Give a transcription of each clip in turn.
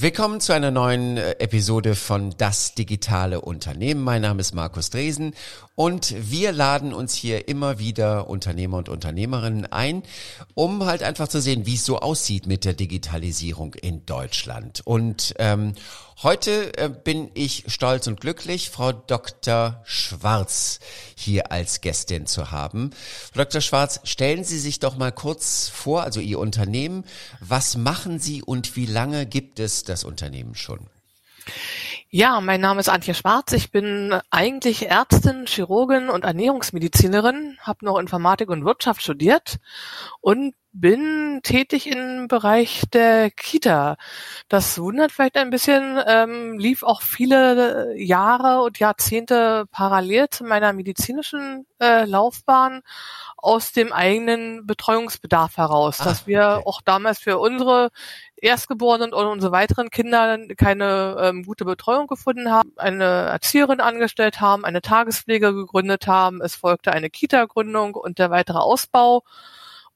Willkommen zu einer neuen äh, Episode von Das digitale Unternehmen. Mein Name ist Markus Dresen und wir laden uns hier immer wieder Unternehmer und Unternehmerinnen ein, um halt einfach zu sehen, wie es so aussieht mit der Digitalisierung in Deutschland. Und ähm, heute äh, bin ich stolz und glücklich, Frau Dr. Schwarz hier als Gästin zu haben. Frau Dr. Schwarz, stellen Sie sich doch mal kurz vor, also Ihr Unternehmen. Was machen Sie und wie lange gibt es das Unternehmen schon? Ja, mein Name ist Antje Schwarz. Ich bin eigentlich Ärztin, Chirurgin und Ernährungsmedizinerin, habe noch Informatik und Wirtschaft studiert und bin tätig im Bereich der Kita. Das wundert vielleicht ein bisschen, ähm, lief auch viele Jahre und Jahrzehnte parallel zu meiner medizinischen äh, Laufbahn aus dem eigenen Betreuungsbedarf heraus, ah, dass wir okay. auch damals für unsere Erstgeborenen und unsere weiteren Kinder keine ähm, gute Betreuung gefunden haben, eine Erzieherin angestellt haben, eine Tagespflege gegründet haben, es folgte eine Kita-Gründung und der weitere Ausbau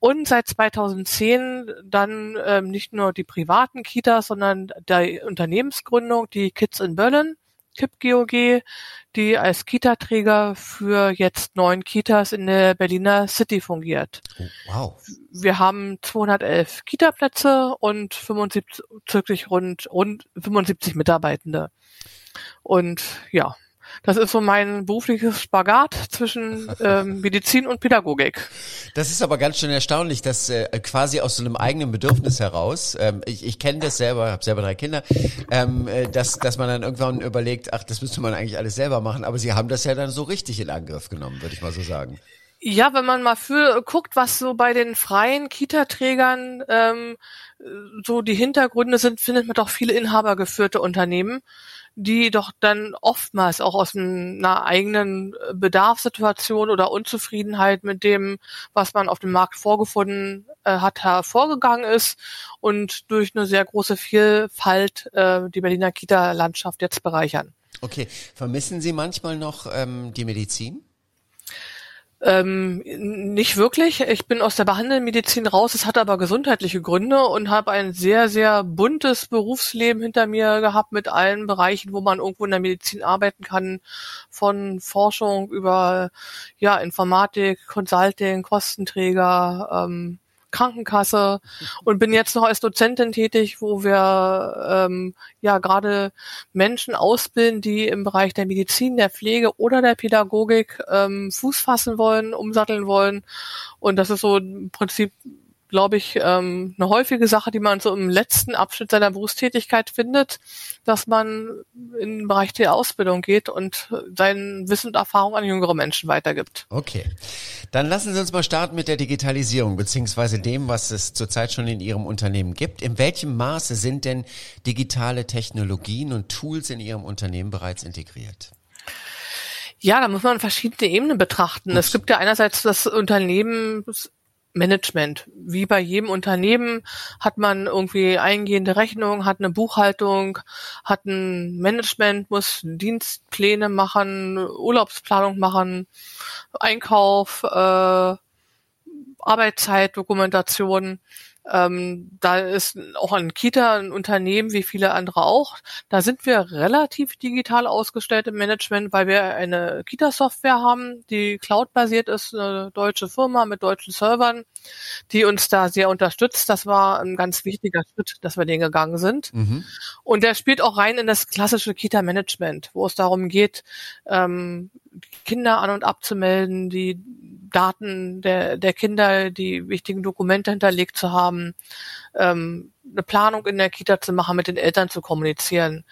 und seit 2010 dann ähm, nicht nur die privaten Kitas, sondern der Unternehmensgründung, die Kids in Berlin, KIP-GOG, die als Kita-Träger für jetzt neun Kitas in der Berliner City fungiert. Oh, wow. Wir haben 211 Kita-Plätze und 75, rund, rund 75 Mitarbeitende. Und ja, das ist so mein berufliches Spagat zwischen ähm, Medizin und Pädagogik. Das ist aber ganz schön erstaunlich, dass äh, quasi aus so einem eigenen Bedürfnis heraus, ähm, ich, ich kenne das selber, habe selber drei Kinder, ähm, äh, dass, dass man dann irgendwann überlegt, ach, das müsste man eigentlich alles selber machen, aber sie haben das ja dann so richtig in Angriff genommen, würde ich mal so sagen. Ja, wenn man mal für guckt, was so bei den freien Kita-Trägern ähm, so die Hintergründe sind, findet man doch viele inhabergeführte Unternehmen die doch dann oftmals auch aus einer eigenen äh, Bedarfssituation oder Unzufriedenheit mit dem, was man auf dem Markt vorgefunden äh, hat, hervorgegangen ist und durch eine sehr große Vielfalt äh, die Berliner Kita-Landschaft jetzt bereichern. Okay, vermissen Sie manchmal noch ähm, die Medizin? Ähm, nicht wirklich. Ich bin aus der Behandelmedizin raus. Es hat aber gesundheitliche Gründe und habe ein sehr, sehr buntes Berufsleben hinter mir gehabt mit allen Bereichen, wo man irgendwo in der Medizin arbeiten kann. Von Forschung über ja Informatik, Consulting, Kostenträger, ähm, Krankenkasse und bin jetzt noch als Dozentin tätig, wo wir ähm, ja gerade Menschen ausbilden, die im Bereich der Medizin, der Pflege oder der Pädagogik ähm, Fuß fassen wollen, umsatteln wollen. Und das ist so im Prinzip glaube ich, ähm, eine häufige Sache, die man so im letzten Abschnitt seiner Berufstätigkeit findet, dass man in den Bereich der Ausbildung geht und sein Wissen und Erfahrung an jüngere Menschen weitergibt. Okay. Dann lassen Sie uns mal starten mit der Digitalisierung beziehungsweise dem, was es zurzeit schon in Ihrem Unternehmen gibt. In welchem Maße sind denn digitale Technologien und Tools in Ihrem Unternehmen bereits integriert? Ja, da muss man verschiedene Ebenen betrachten. Es gibt ja einerseits das Unternehmen Management. Wie bei jedem Unternehmen hat man irgendwie eingehende Rechnung, hat eine Buchhaltung, hat ein Management, muss Dienstpläne machen, Urlaubsplanung machen, Einkauf, äh, Arbeitszeit, Dokumentation. Ähm, da ist auch ein Kita ein Unternehmen wie viele andere auch. Da sind wir relativ digital ausgestellt im Management, weil wir eine Kita-Software haben, die cloud-basiert ist, eine deutsche Firma mit deutschen Servern, die uns da sehr unterstützt. Das war ein ganz wichtiger Schritt, dass wir den gegangen sind. Mhm. Und der spielt auch rein in das klassische Kita-Management, wo es darum geht, ähm, Kinder an und abzumelden, die Daten der, der Kinder, die wichtigen Dokumente hinterlegt zu haben, ähm, eine Planung in der Kita zu machen, mit den Eltern zu kommunizieren.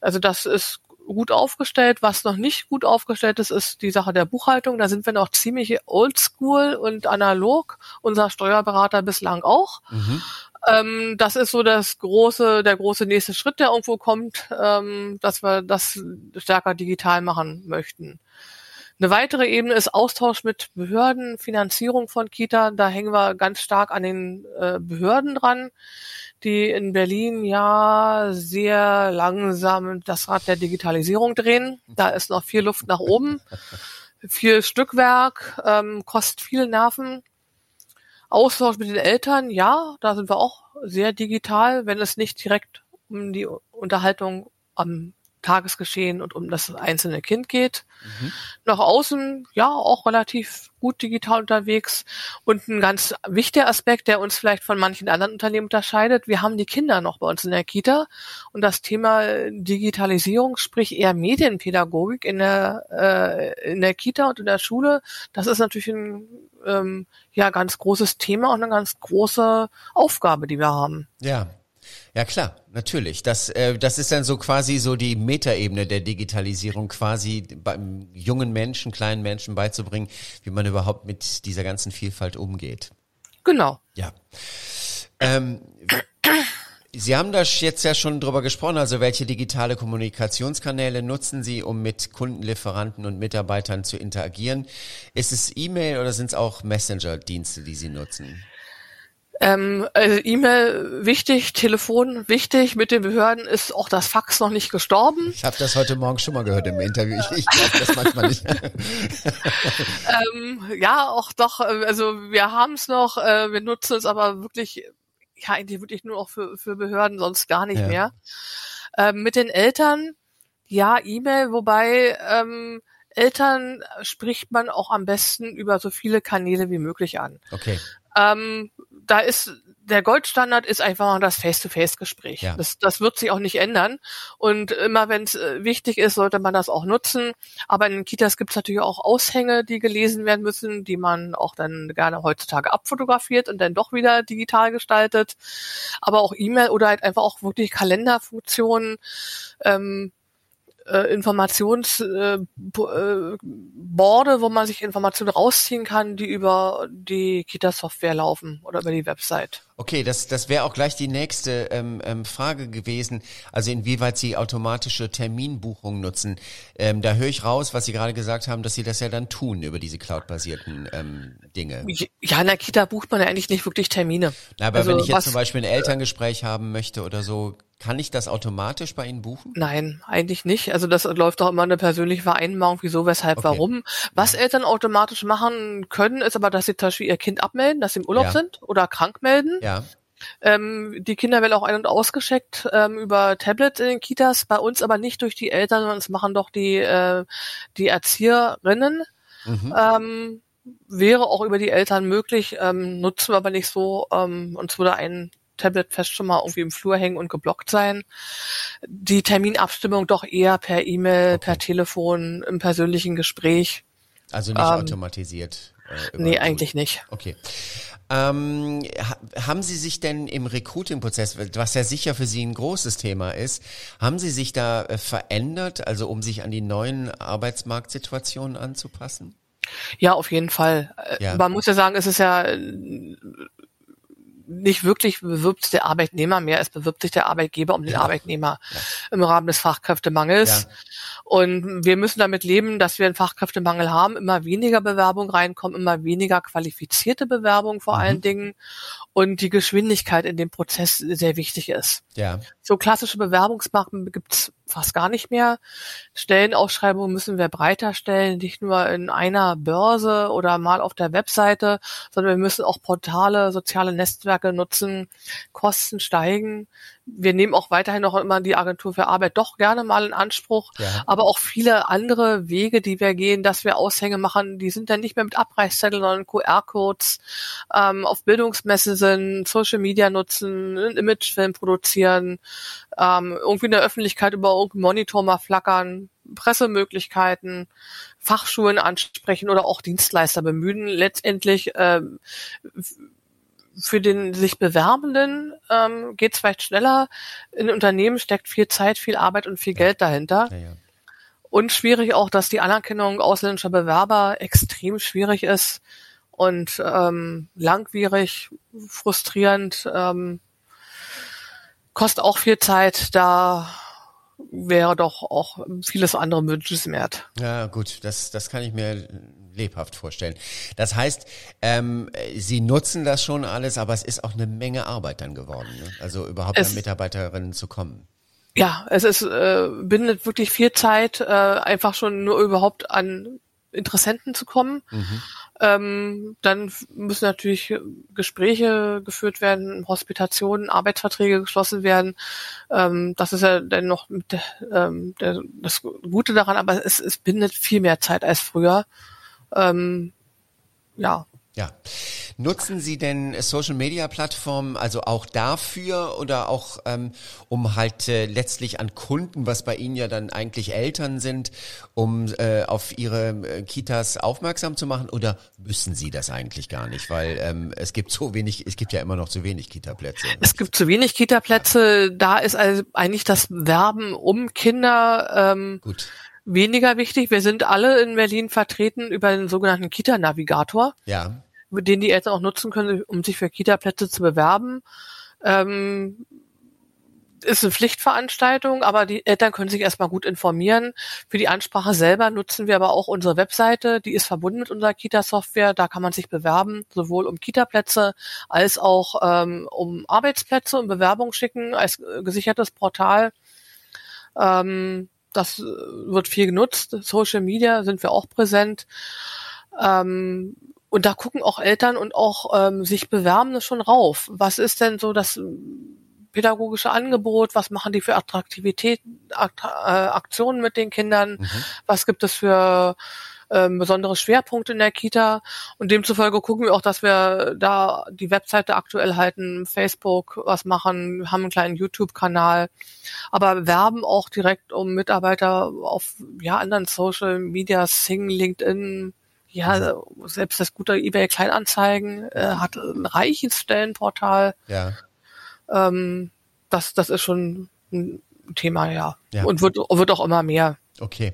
Also das ist gut aufgestellt. Was noch nicht gut aufgestellt ist, ist die Sache der Buchhaltung. Da sind wir noch ziemlich oldschool und analog. Unser Steuerberater bislang auch. Mhm. Ähm, das ist so das große, der große nächste Schritt, der irgendwo kommt, ähm, dass wir das stärker digital machen möchten. Eine weitere Ebene ist Austausch mit Behörden, Finanzierung von Kita. Da hängen wir ganz stark an den äh, Behörden dran, die in Berlin ja sehr langsam das Rad der Digitalisierung drehen. Da ist noch viel Luft nach oben. Viel Stückwerk, ähm, kostet viel Nerven. Austausch mit den Eltern, ja, da sind wir auch sehr digital, wenn es nicht direkt um die Unterhaltung am Tagesgeschehen und um das einzelne Kind geht. Mhm. Nach außen, ja, auch relativ gut digital unterwegs. Und ein ganz wichtiger Aspekt, der uns vielleicht von manchen anderen Unternehmen unterscheidet, wir haben die Kinder noch bei uns in der Kita. Und das Thema Digitalisierung, sprich eher Medienpädagogik in der, äh, in der Kita und in der Schule, das ist natürlich ein ähm, ja, ganz großes Thema und eine ganz große Aufgabe, die wir haben. Ja, ja klar, natürlich. Das, äh, das ist dann so quasi so die Metaebene der Digitalisierung, quasi beim jungen Menschen, kleinen Menschen beizubringen, wie man überhaupt mit dieser ganzen Vielfalt umgeht. Genau. Ja. Ähm, Sie haben da jetzt ja schon drüber gesprochen, also welche digitale Kommunikationskanäle nutzen Sie, um mit Kunden, Lieferanten und Mitarbeitern zu interagieren? Ist es E-Mail oder sind es auch Messenger-Dienste, die Sie nutzen? Ähm, also E-Mail wichtig, Telefon wichtig. Mit den Behörden ist auch das Fax noch nicht gestorben. Ich habe das heute Morgen schon mal gehört im Interview. Ich, ich glaube das manchmal nicht. ähm, ja, auch doch. Also wir haben es noch. Äh, wir nutzen es aber wirklich, ja eigentlich wirklich nur auch für, für Behörden, sonst gar nicht ja. mehr. Ähm, mit den Eltern, ja, E-Mail, wobei ähm, Eltern spricht man auch am besten über so viele Kanäle wie möglich an. Okay. Ähm, da ist der Goldstandard ist einfach das Face-to-Face-Gespräch. Ja. Das, das wird sich auch nicht ändern. Und immer wenn es äh, wichtig ist, sollte man das auch nutzen. Aber in den Kitas gibt es natürlich auch Aushänge, die gelesen werden müssen, die man auch dann gerne heutzutage abfotografiert und dann doch wieder digital gestaltet. Aber auch E-Mail oder halt einfach auch wirklich Kalenderfunktionen. Ähm, äh, Informationsborde, äh, äh, wo man sich Informationen rausziehen kann, die über die Kita-Software laufen oder über die Website. Okay, das, das wäre auch gleich die nächste ähm, ähm, Frage gewesen. Also inwieweit Sie automatische Terminbuchungen nutzen. Ähm, da höre ich raus, was Sie gerade gesagt haben, dass Sie das ja dann tun über diese cloud-basierten ähm, Dinge. Ja, in der Kita bucht man ja eigentlich nicht wirklich Termine. Na, aber also, wenn ich jetzt zum Beispiel ein Elterngespräch haben möchte oder so, kann ich das automatisch bei Ihnen buchen? Nein, eigentlich nicht. Also das läuft doch immer eine persönliche Vereinbarung, wieso, weshalb, okay. warum. Was Eltern automatisch machen können, ist aber, dass sie zum Beispiel ihr Kind abmelden, dass sie im Urlaub ja. sind oder krank melden. Ja. Ähm, die Kinder werden auch ein- und ausgeschickt ähm, über Tablets in den Kitas, bei uns aber nicht durch die Eltern, sondern es machen doch die, äh, die Erzieherinnen. Mhm. Ähm, wäre auch über die Eltern möglich, ähm, nutzen wir aber nicht so. Ähm, uns wurde ein Tablet fest schon mal irgendwie im Flur hängen und geblockt sein. Die Terminabstimmung doch eher per E-Mail, okay. per Telefon, im persönlichen Gespräch. Also nicht ähm, automatisiert. Äh, nee, eigentlich nicht. Okay. Ähm, haben Sie sich denn im Recruiting-Prozess, was ja sicher für Sie ein großes Thema ist, haben Sie sich da äh, verändert, also um sich an die neuen Arbeitsmarktsituationen anzupassen? Ja, auf jeden Fall. Äh, ja. Man muss ja sagen, es ist ja nicht wirklich bewirbt sich der Arbeitnehmer mehr, es bewirbt sich der Arbeitgeber um den ja. Arbeitnehmer ja. im Rahmen des Fachkräftemangels. Ja. Und wir müssen damit leben, dass wir einen Fachkräftemangel haben, immer weniger Bewerbungen reinkommen, immer weniger qualifizierte Bewerbungen vor mhm. allen Dingen und die Geschwindigkeit in dem Prozess sehr wichtig ist. Ja. So klassische Bewerbungsmarken gibt's fast gar nicht mehr. Stellenausschreibungen müssen wir breiter stellen, nicht nur in einer Börse oder mal auf der Webseite, sondern wir müssen auch Portale, soziale Netzwerke nutzen. Kosten steigen wir nehmen auch weiterhin noch immer die Agentur für Arbeit doch gerne mal in Anspruch, ja. aber auch viele andere Wege, die wir gehen, dass wir Aushänge machen, die sind dann nicht mehr mit Abreißzetteln, sondern QR-Codes, ähm, auf Bildungsmesse sind, Social Media nutzen, einen Imagefilm produzieren, ähm, irgendwie in der Öffentlichkeit über irgendeinen Monitor mal flackern, Pressemöglichkeiten, Fachschulen ansprechen oder auch Dienstleister bemühen, letztendlich ähm, für den sich Bewerbenden ähm, geht es vielleicht schneller. In Unternehmen steckt viel Zeit, viel Arbeit und viel Geld dahinter. Ja, ja. Und schwierig auch, dass die Anerkennung ausländischer Bewerber extrem schwierig ist und ähm, langwierig, frustrierend, ähm, kostet auch viel Zeit. Da wäre doch auch vieles andere wünschenswert. Ja, gut, das, das kann ich mir lebhaft vorstellen. Das heißt, ähm, Sie nutzen das schon alles, aber es ist auch eine Menge Arbeit dann geworden. Ne? Also überhaupt es, an Mitarbeiterinnen zu kommen. Ja, es ist äh, bindet wirklich viel Zeit, äh, einfach schon nur überhaupt an Interessenten zu kommen. Mhm. Ähm, dann müssen natürlich Gespräche geführt werden, Hospitationen, Arbeitsverträge geschlossen werden. Ähm, das ist ja dann noch der, ähm, der, das Gute daran, aber es, es bindet viel mehr Zeit als früher. Ähm, ja, ja. Nutzen Sie denn Social Media Plattformen also auch dafür oder auch ähm, um halt äh, letztlich an Kunden, was bei Ihnen ja dann eigentlich Eltern sind, um äh, auf Ihre äh, Kitas aufmerksam zu machen oder müssen Sie das eigentlich gar nicht, weil ähm, es gibt so wenig, es gibt ja immer noch zu wenig Kita-Plätze. Es gibt zu wenig Kita-Plätze, da ist also eigentlich das Werben um Kinder ähm, Gut weniger wichtig. Wir sind alle in Berlin vertreten über den sogenannten Kita-Navigator. Ja. Den die Eltern auch nutzen können, um sich für Kita-Plätze zu bewerben. Ähm, ist eine Pflichtveranstaltung, aber die Eltern können sich erstmal gut informieren. Für die Ansprache selber nutzen wir aber auch unsere Webseite, die ist verbunden mit unserer Kita-Software. Da kann man sich bewerben, sowohl um Kita-Plätze als auch ähm, um Arbeitsplätze und Bewerbung schicken als äh, gesichertes Portal. Ähm, das äh, wird viel genutzt. Social Media sind wir auch präsent. Ähm, und da gucken auch Eltern und auch ähm, sich Bewerbende schon rauf. Was ist denn so das pädagogische Angebot? Was machen die für Attraktivität, Akt, äh, Aktionen mit den Kindern? Mhm. Was gibt es für ähm, besondere Schwerpunkte in der Kita. Und demzufolge gucken wir auch, dass wir da die Webseite aktuell halten, Facebook was machen, haben einen kleinen YouTube-Kanal, aber werben auch direkt um Mitarbeiter auf ja anderen Social Media, Sing, LinkedIn, ja, selbst das gute eBay Kleinanzeigen äh, hat ein reiches Stellenportal. Ja. Ähm, das, das ist schon ein Thema, ja. ja. Und wird, wird auch immer mehr. Okay.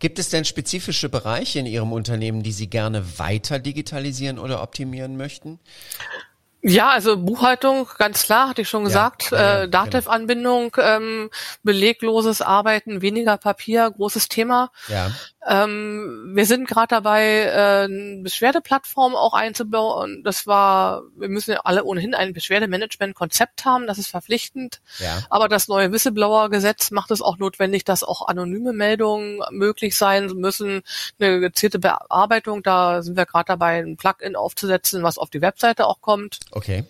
Gibt es denn spezifische Bereiche in Ihrem Unternehmen, die Sie gerne weiter digitalisieren oder optimieren möchten? Ja, also Buchhaltung, ganz klar, hatte ich schon gesagt. Ja, äh, genau. Datev-Anbindung, ähm, belegloses Arbeiten, weniger Papier, großes Thema. Ja. Ähm, wir sind gerade dabei, äh, eine Beschwerdeplattform auch einzubauen. Das war, wir müssen ja alle ohnehin ein Beschwerdemanagement-Konzept haben, das ist verpflichtend. Ja. Aber das neue Whistleblower-Gesetz macht es auch notwendig, dass auch anonyme Meldungen möglich sein müssen. Eine gezielte Bearbeitung, da sind wir gerade dabei, ein Plugin aufzusetzen, was auf die Webseite auch kommt. Okay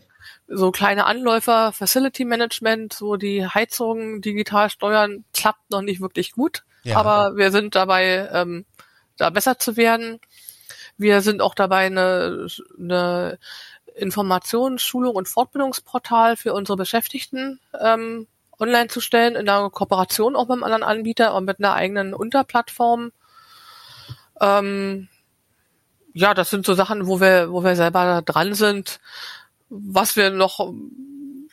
so kleine Anläufer, Facility Management, so die Heizung digital steuern, klappt noch nicht wirklich gut. Ja. Aber wir sind dabei, ähm, da besser zu werden. Wir sind auch dabei, eine, eine Informations-, Schulung und Fortbildungsportal für unsere Beschäftigten ähm, online zu stellen, in einer Kooperation auch mit einem anderen Anbieter und mit einer eigenen Unterplattform. Ähm, ja, das sind so Sachen, wo wir, wo wir selber dran sind. Was wir noch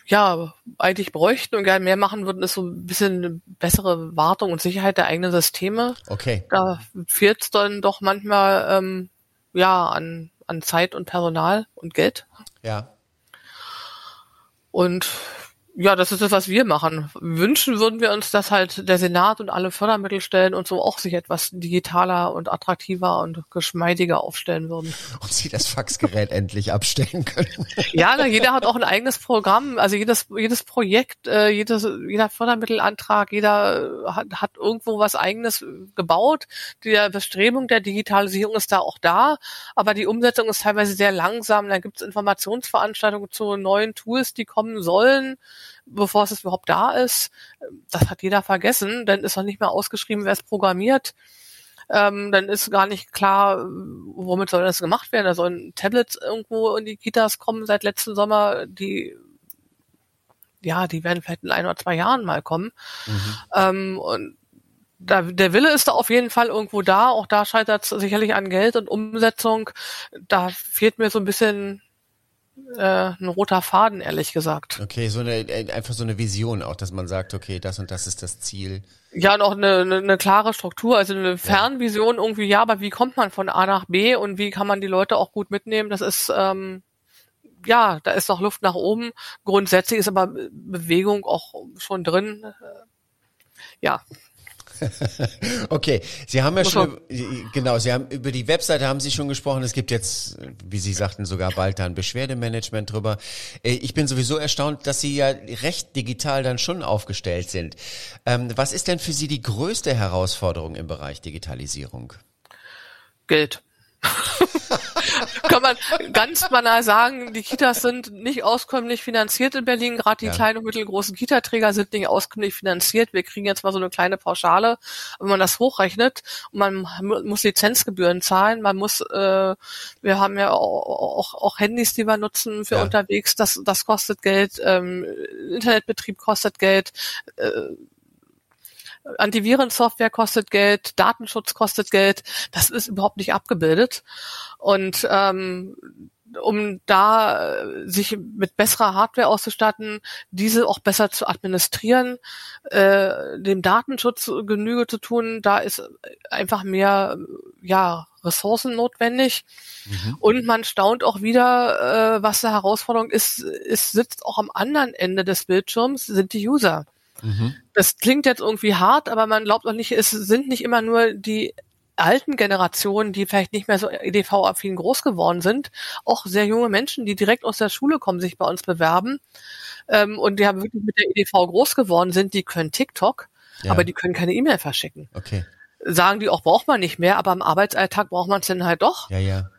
ja, eigentlich bräuchten und gerne mehr machen würden, ist so ein bisschen eine bessere Wartung und Sicherheit der eigenen Systeme. Okay. Da fehlt es dann doch manchmal ähm, ja an, an Zeit und Personal und Geld. Ja. Und ja, das ist das, was wir machen. Wünschen würden wir uns, dass halt der Senat und alle Fördermittelstellen und so auch sich etwas digitaler und attraktiver und geschmeidiger aufstellen würden. Und sie das Faxgerät endlich abstellen können. Ja, na, jeder hat auch ein eigenes Programm. Also jedes, jedes Projekt, äh, jedes, jeder Fördermittelantrag, jeder hat, hat irgendwo was eigenes gebaut. Die Bestrebung der Digitalisierung ist da auch da, aber die Umsetzung ist teilweise sehr langsam. Dann gibt es Informationsveranstaltungen zu neuen Tools, die kommen sollen bevor es überhaupt da ist. Das hat jeder vergessen, dann ist noch nicht mehr ausgeschrieben, wer es programmiert. Ähm, dann ist gar nicht klar, womit soll das gemacht werden. Da sollen Tablets irgendwo in die Kitas kommen seit letzten Sommer, die ja, die werden vielleicht in ein oder zwei Jahren mal kommen. Mhm. Ähm, und da, der Wille ist da auf jeden Fall irgendwo da. Auch da scheitert es sicherlich an Geld und Umsetzung. Da fehlt mir so ein bisschen äh, ein roter Faden, ehrlich gesagt. Okay, so eine äh, einfach so eine Vision auch, dass man sagt, okay, das und das ist das Ziel. Ja, und auch eine, eine, eine klare Struktur, also eine Fernvision irgendwie, ja, aber wie kommt man von A nach B und wie kann man die Leute auch gut mitnehmen? Das ist ähm, ja, da ist noch Luft nach oben. Grundsätzlich ist aber Bewegung auch schon drin. Ja, okay, Sie haben ja schon, genau, Sie haben über die Webseite haben Sie schon gesprochen. Es gibt jetzt, wie Sie sagten, sogar bald da ein Beschwerdemanagement drüber. Äh, ich bin sowieso erstaunt, dass Sie ja recht digital dann schon aufgestellt sind. Ähm, was ist denn für Sie die größte Herausforderung im Bereich Digitalisierung? Geld. kann man ganz banal sagen, die Kitas sind nicht auskömmlich finanziert in Berlin. Gerade die ja. kleinen und mittelgroßen Kita-Träger sind nicht auskömmlich finanziert. Wir kriegen jetzt mal so eine kleine Pauschale, wenn man das hochrechnet. Man muss Lizenzgebühren zahlen. Man muss, äh, wir haben ja auch, auch, auch Handys, die wir nutzen für ja. unterwegs. Das, das kostet Geld. Ähm, Internetbetrieb kostet Geld. Äh, Antivirensoftware kostet Geld, Datenschutz kostet Geld, das ist überhaupt nicht abgebildet. Und ähm, um da äh, sich mit besserer Hardware auszustatten, diese auch besser zu administrieren, äh, dem Datenschutz Genüge zu tun, da ist einfach mehr ja Ressourcen notwendig. Mhm. Und man staunt auch wieder, äh, was eine Herausforderung ist, es sitzt auch am anderen Ende des Bildschirms, sind die User. Mhm. Das klingt jetzt irgendwie hart, aber man glaubt auch nicht, es sind nicht immer nur die alten Generationen, die vielleicht nicht mehr so EDV-affin groß geworden sind, auch sehr junge Menschen, die direkt aus der Schule kommen, sich bei uns bewerben ähm, und die haben wirklich mit der EDV groß geworden sind, die können TikTok, ja. aber die können keine E-Mail verschicken. Okay. Sagen die auch, braucht man nicht mehr, aber im Arbeitsalltag braucht man es dann halt doch. Ja, ja.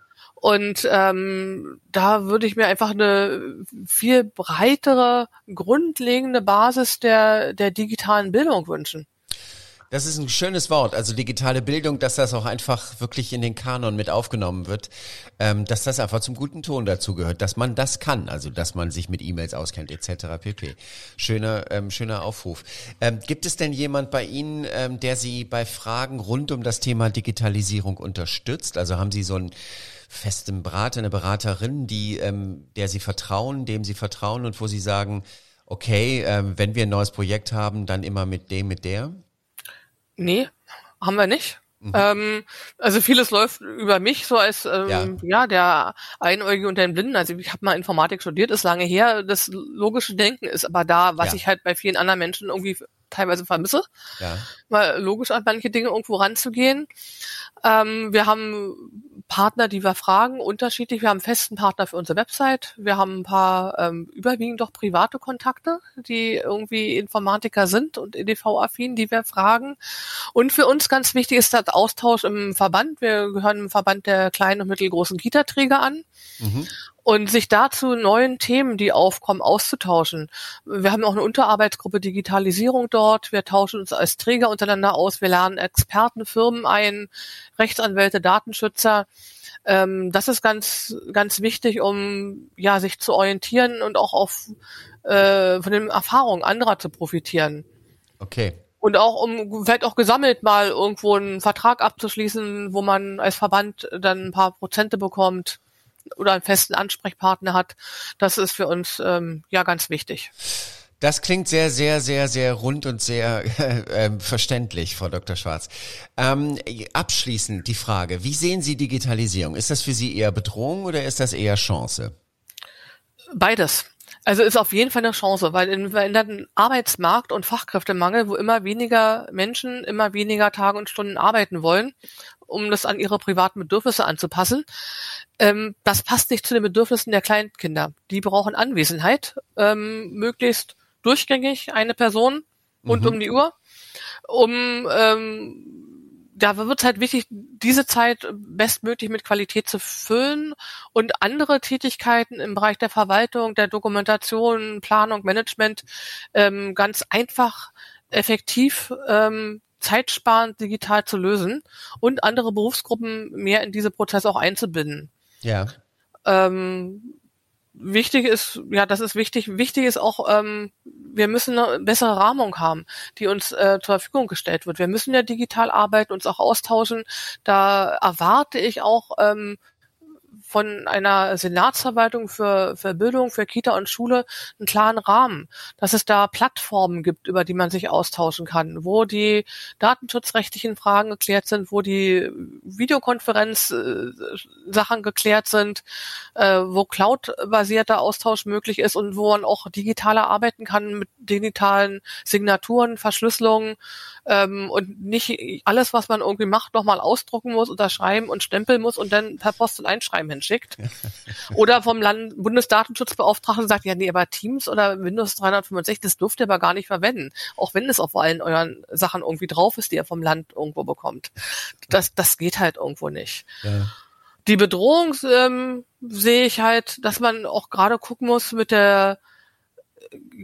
Und ähm, da würde ich mir einfach eine viel breitere, grundlegende Basis der, der digitalen Bildung wünschen. Das ist ein schönes Wort, also digitale Bildung, dass das auch einfach wirklich in den Kanon mit aufgenommen wird, ähm, dass das einfach zum guten Ton dazu gehört, dass man das kann, also dass man sich mit E-Mails auskennt etc. pp. Schöner, ähm, schöner Aufruf. Ähm, gibt es denn jemand bei Ihnen, ähm, der Sie bei Fragen rund um das Thema Digitalisierung unterstützt? Also haben Sie so ein festen Berater, eine Beraterin, die, ähm, der sie vertrauen, dem sie vertrauen und wo sie sagen, okay, ähm, wenn wir ein neues Projekt haben, dann immer mit dem, mit der? Nee, haben wir nicht. Mhm. Ähm, also vieles läuft über mich so als ähm, ja. ja der Einäugige unter den Blinden. Also ich habe mal Informatik studiert, ist lange her. Das logische Denken ist aber da, was ja. ich halt bei vielen anderen Menschen irgendwie teilweise vermisse. Ja. Mal logisch an manche Dinge irgendwo ranzugehen. Ähm, wir haben Partner, die wir fragen, unterschiedlich. Wir haben einen festen Partner für unsere Website. Wir haben ein paar ähm, überwiegend doch private Kontakte, die irgendwie Informatiker sind und EDV-affin, die wir fragen. Und für uns ganz wichtig ist der Austausch im Verband. Wir gehören im Verband der kleinen und mittelgroßen Kita-Träger an. Mhm und sich dazu neuen Themen, die aufkommen, auszutauschen. Wir haben auch eine Unterarbeitsgruppe Digitalisierung dort. Wir tauschen uns als Träger untereinander aus. Wir lernen Experten, Firmen ein, Rechtsanwälte, Datenschützer. Ähm, das ist ganz, ganz wichtig, um ja sich zu orientieren und auch auf äh, von den Erfahrungen anderer zu profitieren. Okay. Und auch um vielleicht auch gesammelt mal irgendwo einen Vertrag abzuschließen, wo man als Verband dann ein paar Prozente bekommt oder einen festen Ansprechpartner hat. Das ist für uns ähm, ja ganz wichtig. Das klingt sehr, sehr, sehr, sehr rund und sehr äh, äh, verständlich, Frau Dr. Schwarz. Ähm, abschließend die Frage, wie sehen Sie Digitalisierung? Ist das für Sie eher Bedrohung oder ist das eher Chance? Beides. Also ist auf jeden Fall eine Chance, weil in veränderten Arbeitsmarkt und Fachkräftemangel, wo immer weniger Menschen immer weniger Tage und Stunden arbeiten wollen, um das an ihre privaten Bedürfnisse anzupassen, ähm, das passt nicht zu den Bedürfnissen der Kleinkinder. Die brauchen Anwesenheit, ähm, möglichst durchgängig eine Person rund mhm. um die Uhr, um ähm, da wird es halt wichtig, diese Zeit bestmöglich mit Qualität zu füllen und andere Tätigkeiten im Bereich der Verwaltung, der Dokumentation, Planung, Management ähm, ganz einfach, effektiv, ähm, zeitsparend digital zu lösen und andere Berufsgruppen mehr in diese Prozesse auch einzubinden. Ja. Ähm, wichtig ist, ja, das ist wichtig. Wichtig ist auch, ähm, wir müssen eine bessere Rahmung haben, die uns äh, zur Verfügung gestellt wird. Wir müssen ja digital arbeiten, uns auch austauschen. Da erwarte ich auch ähm, von einer Senatsverwaltung für, für Bildung, für Kita und Schule einen klaren Rahmen, dass es da Plattformen gibt, über die man sich austauschen kann, wo die datenschutzrechtlichen Fragen geklärt sind, wo die Videokonferenz-Sachen geklärt sind, äh, wo Cloud-basierter Austausch möglich ist und wo man auch digitaler arbeiten kann mit digitalen Signaturen, Verschlüsselungen ähm, und nicht alles, was man irgendwie macht, nochmal ausdrucken muss, unterschreiben und stempeln muss und dann per Post und Einschreiben hinschickt. oder vom Land Bundesdatenschutzbeauftragten sagt, ja, nee, aber Teams oder Windows 365, das dürft ihr aber gar nicht verwenden. Auch wenn es auf allen euren Sachen irgendwie drauf ist, die ihr vom Land irgendwo bekommt. Das, das geht halt irgendwo nicht. Ja. Die Bedrohung ähm, sehe ich halt, dass man auch gerade gucken muss mit der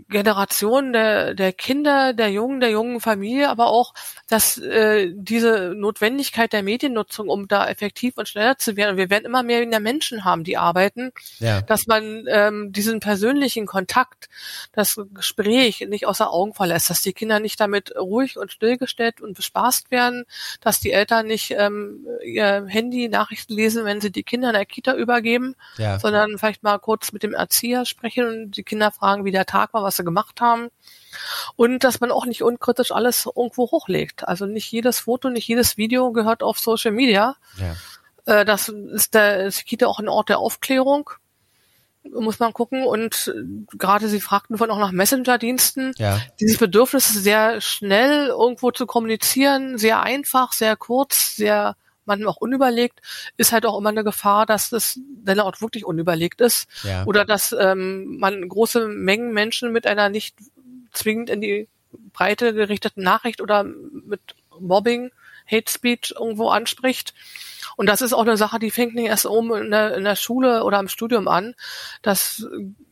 Generation der, der Kinder, der Jungen, der jungen Familie, aber auch, dass äh, diese Notwendigkeit der Mediennutzung, um da effektiv und schneller zu werden, und wir werden immer mehr Menschen haben, die arbeiten, ja. dass man ähm, diesen persönlichen Kontakt, das Gespräch nicht außer Augen verlässt, dass die Kinder nicht damit ruhig und stillgestellt und bespaßt werden, dass die Eltern nicht ähm, ihr Handy Nachrichten lesen, wenn sie die Kinder in der Kita übergeben, ja. sondern vielleicht mal kurz mit dem Erzieher sprechen und die Kinder fragen, wie der Tag war, was sie gemacht haben. Und dass man auch nicht unkritisch alles irgendwo hochlegt. Also nicht jedes Foto, nicht jedes Video gehört auf Social Media. Ja. Äh, das ist der ist Kita auch ein Ort der Aufklärung. Muss man gucken. Und äh, gerade Sie fragten vorhin auch nach Messenger-Diensten. Ja. Dieses Bedürfnis sehr schnell irgendwo zu kommunizieren, sehr einfach, sehr kurz, sehr manchmal auch unüberlegt, ist halt auch immer eine Gefahr, dass das dann auch wirklich unüberlegt ist. Ja. Oder dass ähm, man große Mengen Menschen mit einer nicht zwingend in die Breite gerichteten Nachricht oder mit Mobbing, Hate Speech irgendwo anspricht. Und das ist auch eine Sache, die fängt nicht erst oben in der, in der Schule oder im Studium an. Das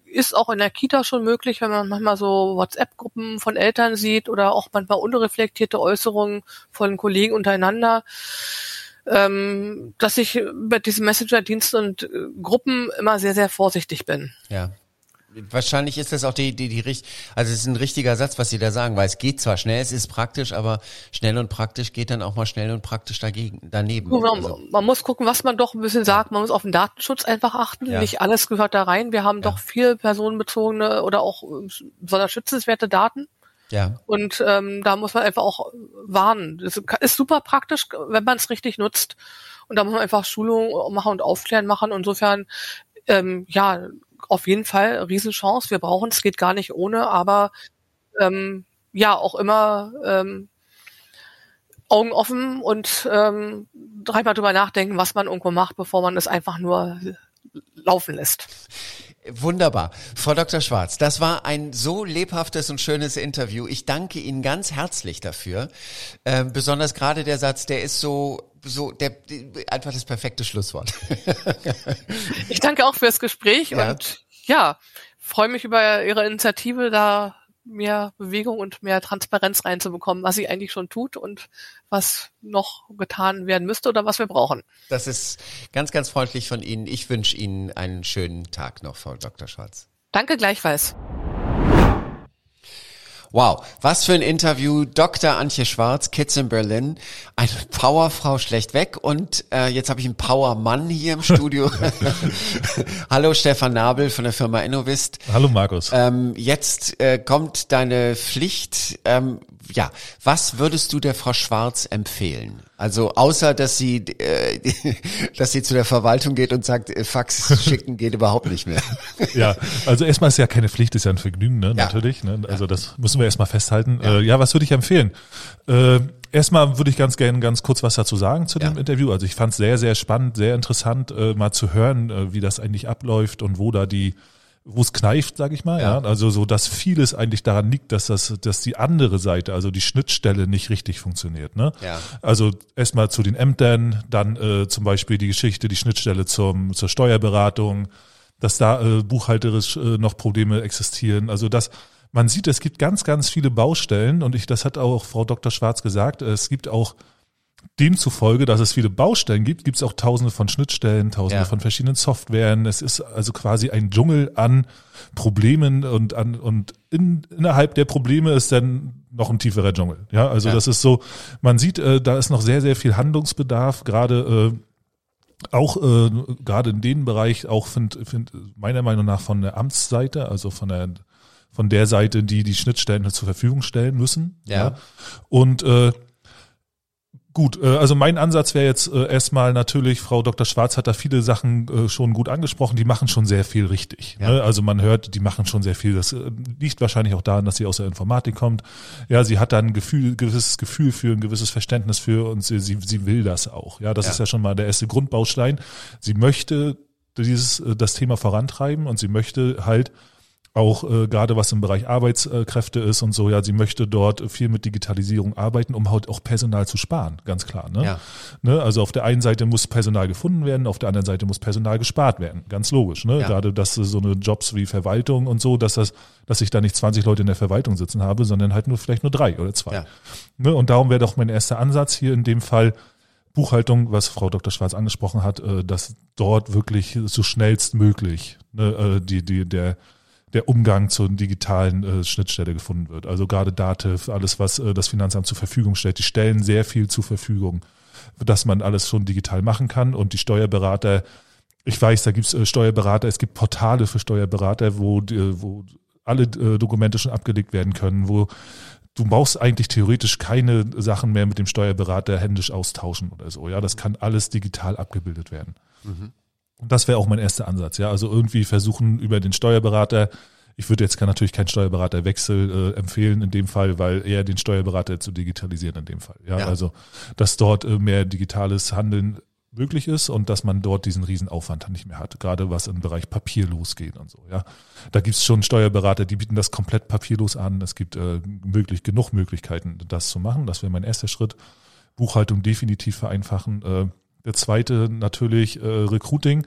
ist auch in der Kita schon möglich, wenn man manchmal so WhatsApp-Gruppen von Eltern sieht oder auch manchmal unreflektierte Äußerungen von Kollegen untereinander ähm, dass ich bei diesen Messenger-Diensten und äh, Gruppen immer sehr, sehr vorsichtig bin. Ja. Wahrscheinlich ist das auch die, die, die, die also es ist ein richtiger Satz, was Sie da sagen, weil es geht zwar schnell, es ist praktisch, aber schnell und praktisch geht dann auch mal schnell und praktisch dagegen, daneben. Man, also. man muss gucken, was man doch ein bisschen sagt. Man muss auf den Datenschutz einfach achten. Ja. Nicht alles gehört da rein. Wir haben ja. doch viel personenbezogene oder auch äh, besonders schützenswerte Daten. Ja. Und ähm, da muss man einfach auch warnen. Das ist super praktisch, wenn man es richtig nutzt. Und da muss man einfach Schulungen machen und Aufklären machen. Insofern, ähm, ja, auf jeden Fall Riesenchance. Wir brauchen es, geht gar nicht ohne, aber ähm, ja, auch immer ähm, Augen offen und ähm, dreimal drüber nachdenken, was man irgendwo macht, bevor man es einfach nur laufen lässt. Wunderbar. Frau Dr. Schwarz, das war ein so lebhaftes und schönes Interview. Ich danke Ihnen ganz herzlich dafür. Ähm, besonders gerade der Satz, der ist so, so, der, einfach das perfekte Schlusswort. ich danke auch fürs Gespräch ja. und ja, freue mich über Ihre Initiative, da mehr Bewegung und mehr Transparenz reinzubekommen, was sie eigentlich schon tut und was noch getan werden müsste oder was wir brauchen. Das ist ganz, ganz freundlich von Ihnen. Ich wünsche Ihnen einen schönen Tag noch, Frau Dr. Schwarz. Danke gleichfalls. Wow, was für ein Interview. Dr. Antje Schwarz, Kids in Berlin. Eine Powerfrau schlechtweg. Und äh, jetzt habe ich einen Powermann hier im Studio. Hallo Stefan Nabel von der Firma Innovist. Hallo Markus. Ähm, jetzt äh, kommt deine Pflicht. Ähm, ja, was würdest du der Frau Schwarz empfehlen? Also außer dass sie, äh, dass sie zu der Verwaltung geht und sagt, äh, Fax schicken geht überhaupt nicht mehr. Ja, also erstmal ist ja keine Pflicht, ist ja ein Vergnügen, ne? Ja. Natürlich. Ne? Also das müssen wir erstmal festhalten. Ja, äh, ja was würde ich empfehlen? Äh, erstmal würde ich ganz gerne ganz kurz was dazu sagen zu dem ja. Interview. Also ich fand es sehr, sehr spannend, sehr interessant, äh, mal zu hören, äh, wie das eigentlich abläuft und wo da die wo es kneift, sage ich mal. Ja. ja. Also so, dass vieles eigentlich daran liegt, dass das, dass die andere Seite, also die Schnittstelle, nicht richtig funktioniert. Ne? Ja. Also erstmal zu den Ämtern, dann äh, zum Beispiel die Geschichte, die Schnittstelle zum zur Steuerberatung, dass da äh, buchhalterisch äh, noch Probleme existieren. Also das man sieht, es gibt ganz, ganz viele Baustellen und ich, das hat auch Frau Dr. Schwarz gesagt, es gibt auch demzufolge, dass es viele Baustellen gibt, gibt es auch tausende von Schnittstellen, tausende ja. von verschiedenen Softwaren. Es ist also quasi ein Dschungel an Problemen und an und in, innerhalb der Probleme ist dann noch ein tieferer Dschungel. Ja, also ja. das ist so, man sieht, äh, da ist noch sehr, sehr viel Handlungsbedarf, gerade äh, auch äh, gerade in dem Bereich auch find, find meiner Meinung nach von der Amtsseite, also von der von der Seite, die die Schnittstellen zur Verfügung stellen müssen. Ja. ja. Und äh, Gut, äh, also mein Ansatz wäre jetzt äh, erstmal natürlich, Frau Dr. Schwarz hat da viele Sachen äh, schon gut angesprochen, die machen schon sehr viel richtig. Ja. Ne? Also man hört, die machen schon sehr viel. Das liegt wahrscheinlich auch daran, dass sie aus der Informatik kommt. Ja, sie hat da ein Gefühl, gewisses Gefühl für, ein gewisses Verständnis für und sie, sie, sie will das auch. Ja, das ja. ist ja schon mal der erste Grundbaustein. Sie möchte dieses, das Thema vorantreiben und sie möchte halt auch äh, gerade was im Bereich Arbeitskräfte ist und so, ja, sie möchte dort viel mit Digitalisierung arbeiten, um halt auch Personal zu sparen, ganz klar. Ne? Ja. Ne? Also auf der einen Seite muss Personal gefunden werden, auf der anderen Seite muss Personal gespart werden, ganz logisch. Ne? Ja. Gerade dass so eine Jobs wie Verwaltung und so, dass das, dass ich da nicht 20 Leute in der Verwaltung sitzen habe, sondern halt nur vielleicht nur drei oder zwei. Ja. Ne? Und darum wäre doch mein erster Ansatz hier in dem Fall, Buchhaltung, was Frau Dr. Schwarz angesprochen hat, äh, dass dort wirklich so schnellstmöglich ne, äh, die, die, der der Umgang zur digitalen äh, Schnittstelle gefunden wird. Also gerade Dativ, alles, was äh, das Finanzamt zur Verfügung stellt, die stellen sehr viel zur Verfügung, dass man alles schon digital machen kann. Und die Steuerberater, ich weiß, da gibt es äh, Steuerberater, es gibt Portale für Steuerberater, wo, äh, wo alle äh, Dokumente schon abgelegt werden können, wo du brauchst eigentlich theoretisch keine Sachen mehr mit dem Steuerberater händisch austauschen oder so. Ja, das kann alles digital abgebildet werden. Mhm. Und das wäre auch mein erster Ansatz, ja. Also irgendwie versuchen über den Steuerberater, ich würde jetzt natürlich keinen Steuerberaterwechsel äh, empfehlen in dem Fall, weil eher den Steuerberater zu digitalisieren in dem Fall. Ja, ja. also dass dort äh, mehr digitales Handeln möglich ist und dass man dort diesen Riesenaufwand nicht mehr hat, gerade was im Bereich Papier losgeht und so. Ja, da gibt's schon Steuerberater, die bieten das komplett papierlos an. Es gibt äh, möglich genug Möglichkeiten, das zu machen. Das wäre mein erster Schritt. Buchhaltung definitiv vereinfachen. Äh, der zweite natürlich äh, Recruiting.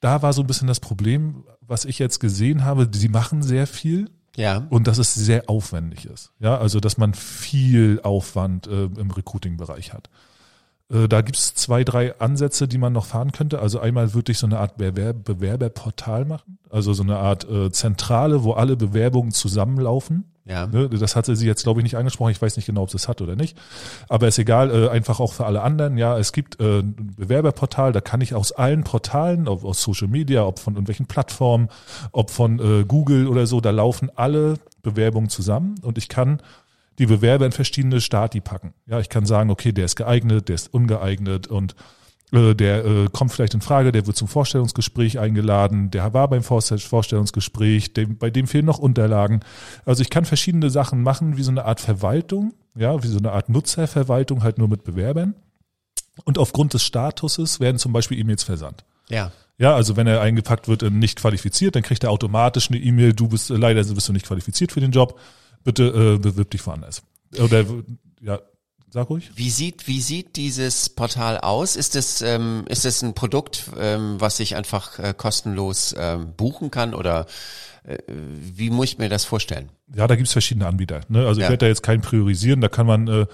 Da war so ein bisschen das Problem, was ich jetzt gesehen habe, sie machen sehr viel. Ja. Und dass es sehr aufwendig ist. Ja, also dass man viel Aufwand äh, im Recruiting-Bereich hat. Äh, da gibt's zwei, drei Ansätze, die man noch fahren könnte. Also einmal würde ich so eine Art Bewerb Bewerberportal machen, also so eine Art äh, Zentrale, wo alle Bewerbungen zusammenlaufen. Ja. Ne, das hatte sie jetzt, glaube ich, nicht angesprochen. Ich weiß nicht genau, ob sie es hat oder nicht. Aber ist egal, äh, einfach auch für alle anderen. Ja, es gibt äh, ein Bewerberportal, da kann ich aus allen Portalen, ob aus Social Media, ob von irgendwelchen Plattformen, ob von äh, Google oder so, da laufen alle Bewerbungen zusammen und ich kann die Bewerber in verschiedene Stati packen. Ja, ich kann sagen, okay, der ist geeignet, der ist ungeeignet und der äh, kommt vielleicht in Frage, der wird zum Vorstellungsgespräch eingeladen, der war beim Vorstellungsgespräch, dem, bei dem fehlen noch Unterlagen. Also ich kann verschiedene Sachen machen, wie so eine Art Verwaltung, ja, wie so eine Art Nutzerverwaltung, halt nur mit Bewerbern. Und aufgrund des Statuses werden zum Beispiel E-Mails versandt. Ja. Ja, also wenn er eingepackt wird, nicht qualifiziert, dann kriegt er automatisch eine E-Mail, du bist leider bist du nicht qualifiziert für den Job, bitte äh, bewirb dich woanders. Oder ja, Sag ruhig. Wie sieht, wie sieht dieses Portal aus? Ist es, ähm, ist es ein Produkt, ähm, was ich einfach äh, kostenlos ähm, buchen kann oder äh, wie muss ich mir das vorstellen? Ja, da gibt's verschiedene Anbieter. Ne? Also ja. ich werde da jetzt keinen priorisieren, da kann man, äh,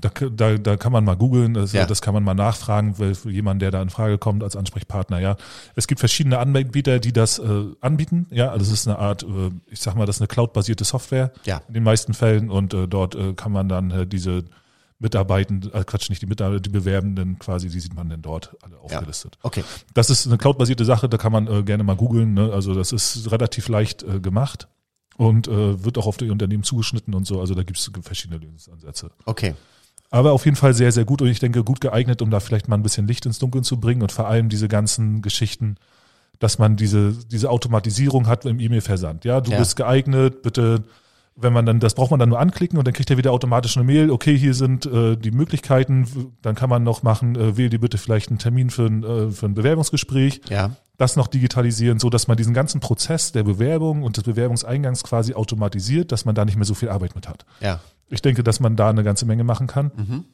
da, da, da kann man mal googeln, das, ja. das kann man mal nachfragen, weil für jemanden, der da in Frage kommt als Ansprechpartner, ja. Es gibt verschiedene Anbieter, die das äh, anbieten, ja. Also es ist eine Art, äh, ich sag mal, das ist eine cloudbasierte Software ja. in den meisten Fällen und äh, dort äh, kann man dann äh, diese Mitarbeitenden, äh Quatsch, nicht die Mitarbeiter, die Bewerbenden quasi, die sieht man denn dort alle aufgelistet. Ja, okay. Das ist eine cloudbasierte Sache, da kann man äh, gerne mal googeln. Ne? Also das ist relativ leicht äh, gemacht und äh, wird auch auf die Unternehmen zugeschnitten und so. Also da gibt es verschiedene Lösungsansätze. Okay. Aber auf jeden Fall sehr, sehr gut und ich denke gut geeignet, um da vielleicht mal ein bisschen Licht ins Dunkeln zu bringen und vor allem diese ganzen Geschichten, dass man diese, diese Automatisierung hat im E-Mail-Versand. Ja, du ja. bist geeignet, bitte wenn man dann, das braucht man dann nur anklicken und dann kriegt er wieder automatisch eine Mail, okay, hier sind äh, die Möglichkeiten, dann kann man noch machen, äh, wähl dir bitte vielleicht einen Termin für ein, äh, für ein Bewerbungsgespräch. Ja. Das noch digitalisieren, so dass man diesen ganzen Prozess der Bewerbung und des Bewerbungseingangs quasi automatisiert, dass man da nicht mehr so viel Arbeit mit hat. Ja. Ich denke, dass man da eine ganze Menge machen kann mhm.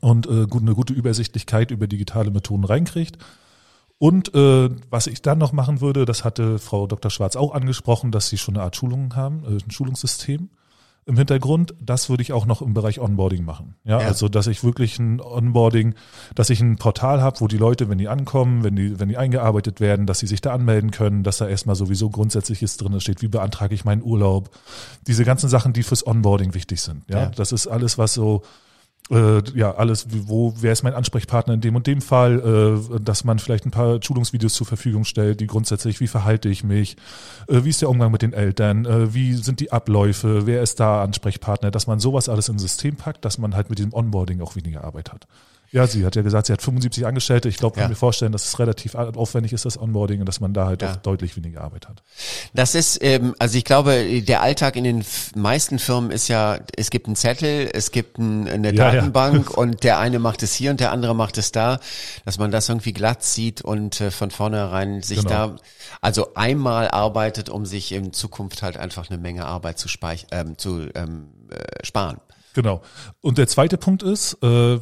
und äh, gut, eine gute Übersichtlichkeit über digitale Methoden reinkriegt. Und äh, was ich dann noch machen würde, das hatte Frau Dr. Schwarz auch angesprochen, dass sie schon eine Art Schulungen haben, äh, ein Schulungssystem im Hintergrund. Das würde ich auch noch im Bereich Onboarding machen. Ja, ja. also dass ich wirklich ein Onboarding, dass ich ein Portal habe, wo die Leute, wenn die ankommen, wenn die, wenn die eingearbeitet werden, dass sie sich da anmelden können, dass da erstmal sowieso Grundsätzliches drin steht, wie beantrage ich meinen Urlaub, diese ganzen Sachen, die fürs Onboarding wichtig sind. Ja, ja. das ist alles, was so äh, ja, alles, wo, wer ist mein Ansprechpartner in dem und dem Fall, äh, dass man vielleicht ein paar Schulungsvideos zur Verfügung stellt, die grundsätzlich, wie verhalte ich mich, äh, wie ist der Umgang mit den Eltern, äh, wie sind die Abläufe, wer ist da Ansprechpartner, dass man sowas alles ins System packt, dass man halt mit diesem Onboarding auch weniger Arbeit hat. Ja, sie hat ja gesagt, sie hat 75 Angestellte. Ich glaube, kann ja. mir vorstellen, dass es relativ aufwendig ist, das Onboarding, und dass man da halt ja. auch deutlich weniger Arbeit hat. Das ist, ähm, also ich glaube, der Alltag in den meisten Firmen ist ja, es gibt einen Zettel, es gibt ein, eine ja, Datenbank und der eine macht es hier und der andere macht es da, dass man das irgendwie glatt sieht und äh, von vornherein sich genau. da also einmal arbeitet, um sich in Zukunft halt einfach eine Menge Arbeit zu, speich ähm, zu ähm, äh, sparen. Genau. Und der zweite Punkt ist, äh,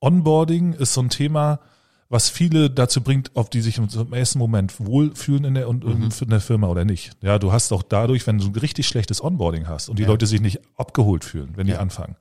Onboarding ist so ein Thema, was viele dazu bringt, ob die sich im ersten Moment wohlfühlen in der, mhm. in der Firma oder nicht. Ja, du hast auch dadurch, wenn du ein richtig schlechtes Onboarding hast und die ja. Leute sich nicht abgeholt fühlen, wenn ja. die anfangen,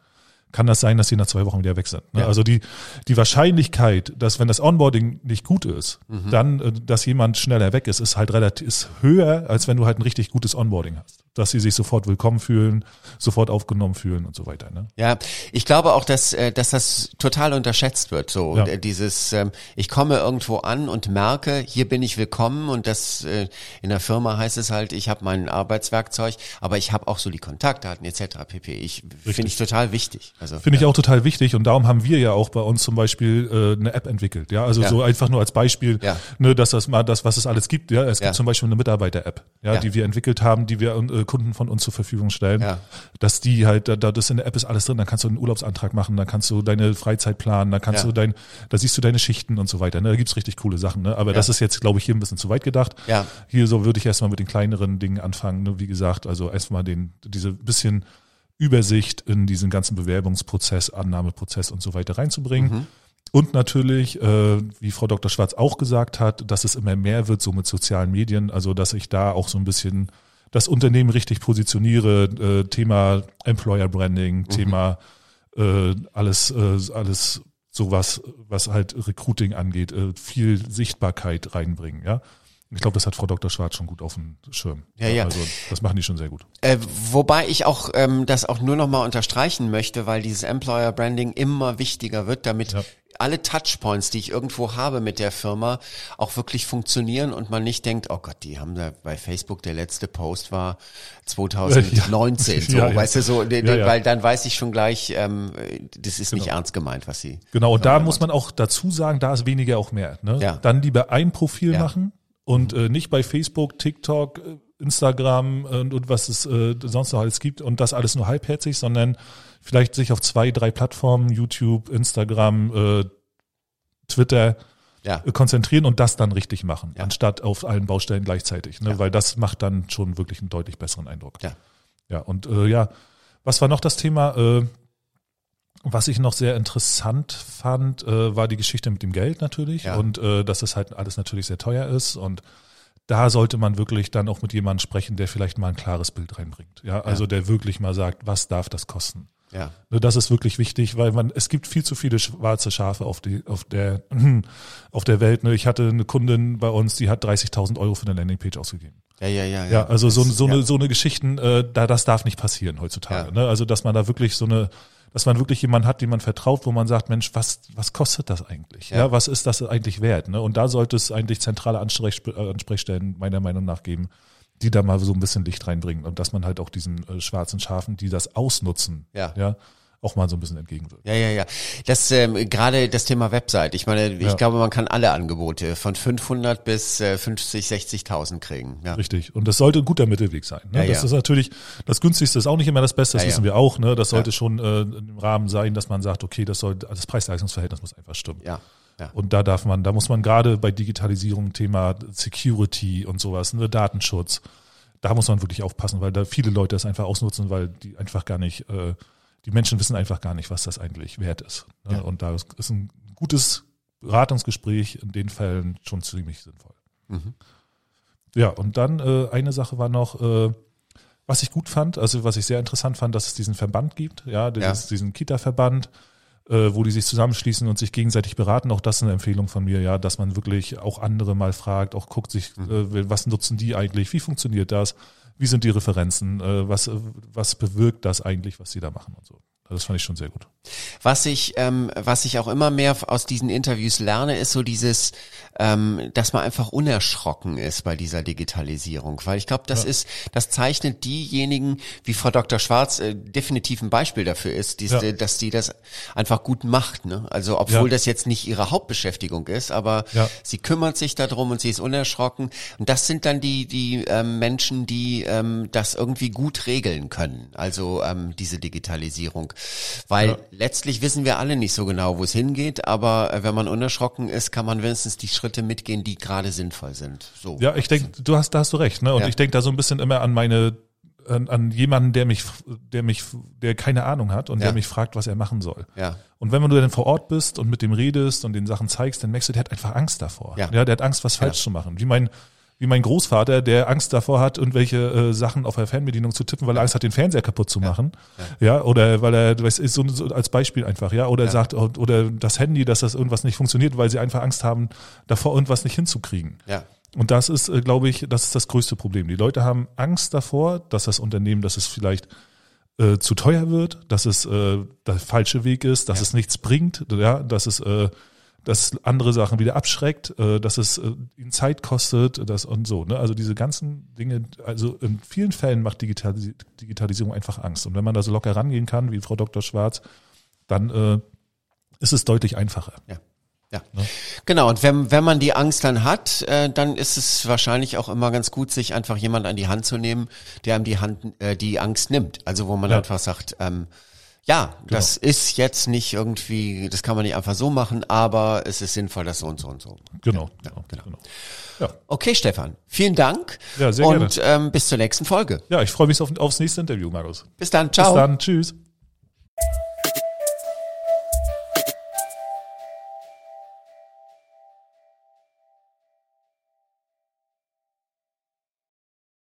kann das sein, dass sie nach zwei Wochen wieder weg sind. Ne? Ja. Also die, die Wahrscheinlichkeit, dass wenn das Onboarding nicht gut ist, mhm. dann, äh, dass jemand schneller weg ist, ist halt relativ, ist höher, als wenn du halt ein richtig gutes Onboarding hast dass sie sich sofort willkommen fühlen, sofort aufgenommen fühlen und so weiter. Ne? Ja, ich glaube auch, dass, äh, dass das total unterschätzt wird. So ja. dieses, ähm, ich komme irgendwo an und merke, hier bin ich willkommen und das äh, in der Firma heißt es halt, ich habe mein Arbeitswerkzeug, aber ich habe auch so die Kontaktdaten etc. pp. Ich finde ich total wichtig. Also finde ich auch total wichtig und darum haben wir ja auch bei uns zum Beispiel äh, eine App entwickelt. Ja, also ja. so einfach nur als Beispiel, ja. ne, dass das mal das, was es alles gibt. Ja, es gibt zum Beispiel eine Mitarbeiter-App, ja, die wir entwickelt haben, die wir äh, Kunden von uns zur Verfügung stellen, ja. dass die halt, da, da das in der App ist alles drin, dann kannst du einen Urlaubsantrag machen, dann kannst du deine Freizeit planen, dann kannst ja. du dein, da siehst du deine Schichten und so weiter. Ne? Da gibt's richtig coole Sachen. Ne? Aber ja. das ist jetzt, glaube ich, hier ein bisschen zu weit gedacht. Ja. Hier so würde ich erstmal mit den kleineren Dingen anfangen. Ne? Wie gesagt, also erstmal den, diese bisschen Übersicht in diesen ganzen Bewerbungsprozess, Annahmeprozess und so weiter reinzubringen. Mhm. Und natürlich, äh, wie Frau Dr. Schwarz auch gesagt hat, dass es immer mehr wird, so mit sozialen Medien, also dass ich da auch so ein bisschen das Unternehmen richtig positioniere, äh, Thema Employer Branding, mhm. Thema äh, alles, äh, alles sowas, was halt Recruiting angeht, äh, viel Sichtbarkeit reinbringen, ja. Ich glaube, das hat Frau Dr. Schwarz schon gut auf dem Schirm. Ja, ja. Also das machen die schon sehr gut. Äh, wobei ich auch ähm, das auch nur noch mal unterstreichen möchte, weil dieses Employer Branding immer wichtiger wird, damit ja alle Touchpoints, die ich irgendwo habe mit der Firma, auch wirklich funktionieren und man nicht denkt, oh Gott, die haben da bei Facebook, der letzte Post war 2019, so, ja, weißt du, so, weil dann weiß ich schon gleich, ähm, das ist genau. nicht ernst gemeint, was sie. Genau, und da muss man auch dazu sagen, da ist weniger auch mehr. Ne? Ja. Dann lieber ein Profil machen und äh, nicht bei Facebook, TikTok, äh, Instagram und, und was es äh, sonst noch alles gibt und das alles nur halbherzig, sondern vielleicht sich auf zwei, drei Plattformen, YouTube, Instagram, äh, Twitter, ja. Äh, konzentrieren und das dann richtig machen, ja. anstatt auf allen Baustellen gleichzeitig, ne? Ja. weil das macht dann schon wirklich einen deutlich besseren Eindruck. Ja, ja und äh, ja, was war noch das Thema? Äh, was ich noch sehr interessant fand, äh, war die Geschichte mit dem Geld natürlich und äh, dass es halt alles natürlich sehr teuer ist und da sollte man wirklich dann auch mit jemandem sprechen, der vielleicht mal ein klares Bild reinbringt. Ja, also ja. der wirklich mal sagt, was darf das kosten? Ja. Ne, das ist wirklich wichtig, weil man, es gibt viel zu viele schwarze Schafe auf die, auf der, auf der Welt. Ne? Ich hatte eine Kundin bei uns, die hat 30.000 Euro für eine Landingpage ausgegeben. Ja, ja, ja. Ja, also so, so, eine, so eine Geschichten, äh, da, das darf nicht passieren heutzutage. Ne? Also, dass man da wirklich so eine, dass man wirklich jemanden hat, dem man vertraut, wo man sagt, Mensch, was, was kostet das eigentlich? Ja. ja was ist das eigentlich wert? Ne? Und da sollte es eigentlich zentrale Ansprechstellen meiner Meinung nach geben, die da mal so ein bisschen Licht reinbringen und dass man halt auch diesen äh, schwarzen Schafen, die das ausnutzen, ja, ja auch mal so ein bisschen entgegenwirkt. Ja, ja, ja. Das ähm, gerade das Thema Website. Ich meine, ich ja. glaube, man kann alle Angebote von 500 bis äh, 50, 60.000 kriegen. Ja. Richtig. Und das sollte ein guter Mittelweg sein. Ne? Ja, das ist natürlich das günstigste ist auch nicht immer das Beste. Das wissen wir auch. Ne? Das sollte schon äh, im Rahmen sein, dass man sagt, okay, das soll das Preis-Leistungs-Verhältnis muss einfach stimmen. Ja. Ja. Und da darf man, da muss man gerade bei Digitalisierung Thema Security und sowas, ne, Datenschutz, da muss man wirklich aufpassen, weil da viele Leute das einfach ausnutzen, weil die einfach gar nicht äh, die Menschen wissen einfach gar nicht, was das eigentlich wert ist. Ne? Ja. Und da ist ein gutes Beratungsgespräch in den Fällen schon ziemlich sinnvoll. Mhm. Ja, und dann äh, eine Sache war noch, äh, was ich gut fand, also was ich sehr interessant fand, dass es diesen Verband gibt, ja, dieses, ja. diesen Kita-Verband, äh, wo die sich zusammenschließen und sich gegenseitig beraten. Auch das ist eine Empfehlung von mir, ja, dass man wirklich auch andere mal fragt, auch guckt sich, mhm. äh, was nutzen die eigentlich, wie funktioniert das? Wie sind die Referenzen, äh, was, was bewirkt das eigentlich, was sie da machen und so. Also das fand ich schon sehr gut. Was ich, ähm, was ich auch immer mehr aus diesen Interviews lerne, ist so dieses, ähm, dass man einfach unerschrocken ist bei dieser Digitalisierung, weil ich glaube, das ja. ist, das zeichnet diejenigen, wie Frau Dr. Schwarz äh, definitiv ein Beispiel dafür ist, die, ja. dass die das einfach gut macht. Ne? Also obwohl ja. das jetzt nicht ihre Hauptbeschäftigung ist, aber sie kümmert sich darum und sie ist unerschrocken. Und das sind dann die die ähm, Menschen, die ähm, das irgendwie gut regeln können. Also ähm, diese Digitalisierung, weil letztlich wissen wir alle nicht so genau, wo es hingeht, aber äh, wenn man unerschrocken ist, kann man wenigstens die Schritte mitgehen, die gerade sinnvoll sind. So. Ja, ich denke, du hast, da hast du recht, ne? Und ja. ich denke da so ein bisschen immer an meine an, an jemanden, der mich, der mich, der keine Ahnung hat und ja. der mich fragt, was er machen soll. Ja. Und wenn du dann vor Ort bist und mit dem redest und den Sachen zeigst, dann merkst du, der hat einfach Angst davor. Ja. ja der hat Angst, was falsch ja. zu machen. Wie mein wie mein Großvater, der Angst davor hat, irgendwelche äh, Sachen auf der Fernbedienung zu tippen, weil er Angst hat, den Fernseher kaputt zu machen. Ja, ja. ja oder weil er, du weißt, ist so, so als Beispiel einfach, ja, oder ja. sagt, oder das Handy, dass das irgendwas nicht funktioniert, weil sie einfach Angst haben, davor irgendwas nicht hinzukriegen. Ja. Und das ist, äh, glaube ich, das ist das größte Problem. Die Leute haben Angst davor, dass das Unternehmen, dass es vielleicht äh, zu teuer wird, dass es äh, der falsche Weg ist, dass ja. es nichts bringt, ja, dass es äh, dass andere Sachen wieder abschreckt, äh, dass es äh, ihnen Zeit kostet, das und so. Ne? Also diese ganzen Dinge, also in vielen Fällen macht Digitalis Digitalisierung einfach Angst. Und wenn man da so locker rangehen kann, wie Frau Dr. Schwarz, dann äh, ist es deutlich einfacher. Ja. Ja, ne? genau. Und wenn, wenn man die Angst dann hat, äh, dann ist es wahrscheinlich auch immer ganz gut, sich einfach jemand an die Hand zu nehmen, der einem die Hand, äh, die Angst nimmt. Also wo man ja. einfach sagt, ähm, ja, genau. das ist jetzt nicht irgendwie, das kann man nicht einfach so machen, aber es ist sinnvoll, das so und so und so. Genau. Ja, genau. genau. Ja. Okay, Stefan, vielen Dank. Ja, sehr und, gerne. Und ähm, bis zur nächsten Folge. Ja, ich freue mich auf, aufs nächste Interview, Markus. Bis dann, ciao. Bis dann, tschüss.